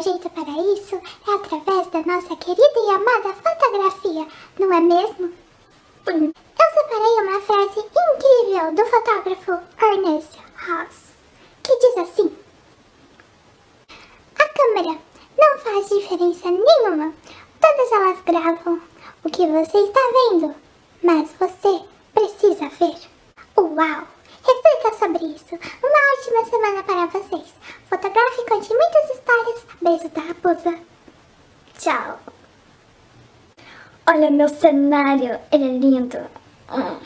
jeito para isso é através da nossa querida e amada fotografia, não é mesmo? Sim. Eu separei uma frase incrível do fotógrafo Ernest Haas, que diz assim: A câmera não faz diferença nenhuma. Todas elas gravam o que você está vendo, mas você precisa ver. Uau! Reflita sobre isso. Uma ótima semana para vocês. Beijo da raposa. Tchau. Olha meu cenário, ele é lindo. Hum.